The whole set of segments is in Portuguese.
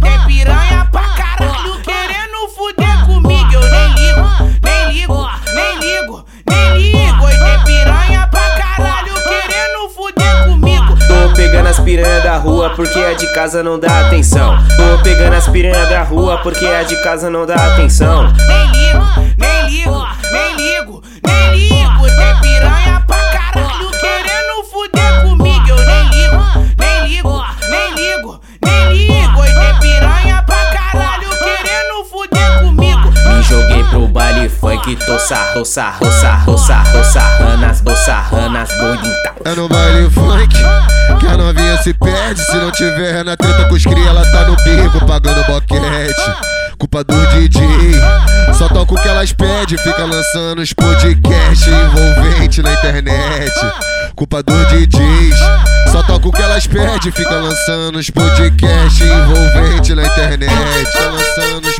Tem ah, piranha ah, pra ah, caralho querendo fuder comigo. Eu nem ligo, nem ligo, nem ligo, nem ligo. E tem piranha pra caralho querendo fuder comigo. Tô pegando as piranha da rua porque a de casa não dá atenção. Tô pegando as piranha da rua porque a de casa não dá atenção. Nem ligo, nem ligo. Baile funk, tô sarro, sarro, sarro, sarro, sarranas, bossarranas, doidinta. É no baile funk que a novinha se perde. Se não tiver na treta com os cria, ela tá no bico pagando boquete. Culpa do DJ, só toca o que elas pedem. Fica lançando os podcasts envolvente na internet. Culpa dos DJs, só toca o que elas pedem. Fica lançando os podcasts envolvente na internet. Lançando os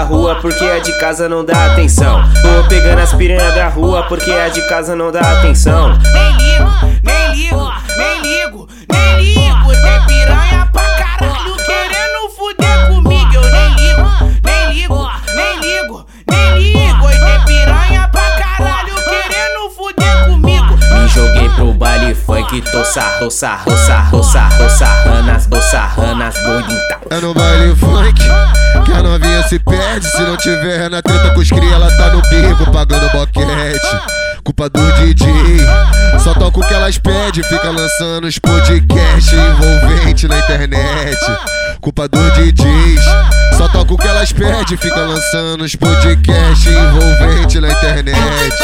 da rua porque a de casa não dá atenção. Tô pegando as piranha da rua porque a de casa não dá atenção. Nem ligo, nem ligo, nem ligo, nem ligo. Tem piranha pra caralho querendo fuder comigo. Eu nem ligo, nem ligo, nem ligo, nem ligo. E tem piranha pra caralho querendo fuder comigo. Me joguei pro baile funk, tô sarro, sarro, sarro, sarro, sarranas, bossarranas, doidinta. É no baile funk que a novinha se perde. Se não tiver na treta com os cria, ela tá no bico pagando boquete. Culpa do DJ, só toca o que elas pedem. Fica lançando os podcasts envolvente na internet. Culpa dos DJs, só toca o que elas pedem. Fica lançando os podcasts envolvente na internet.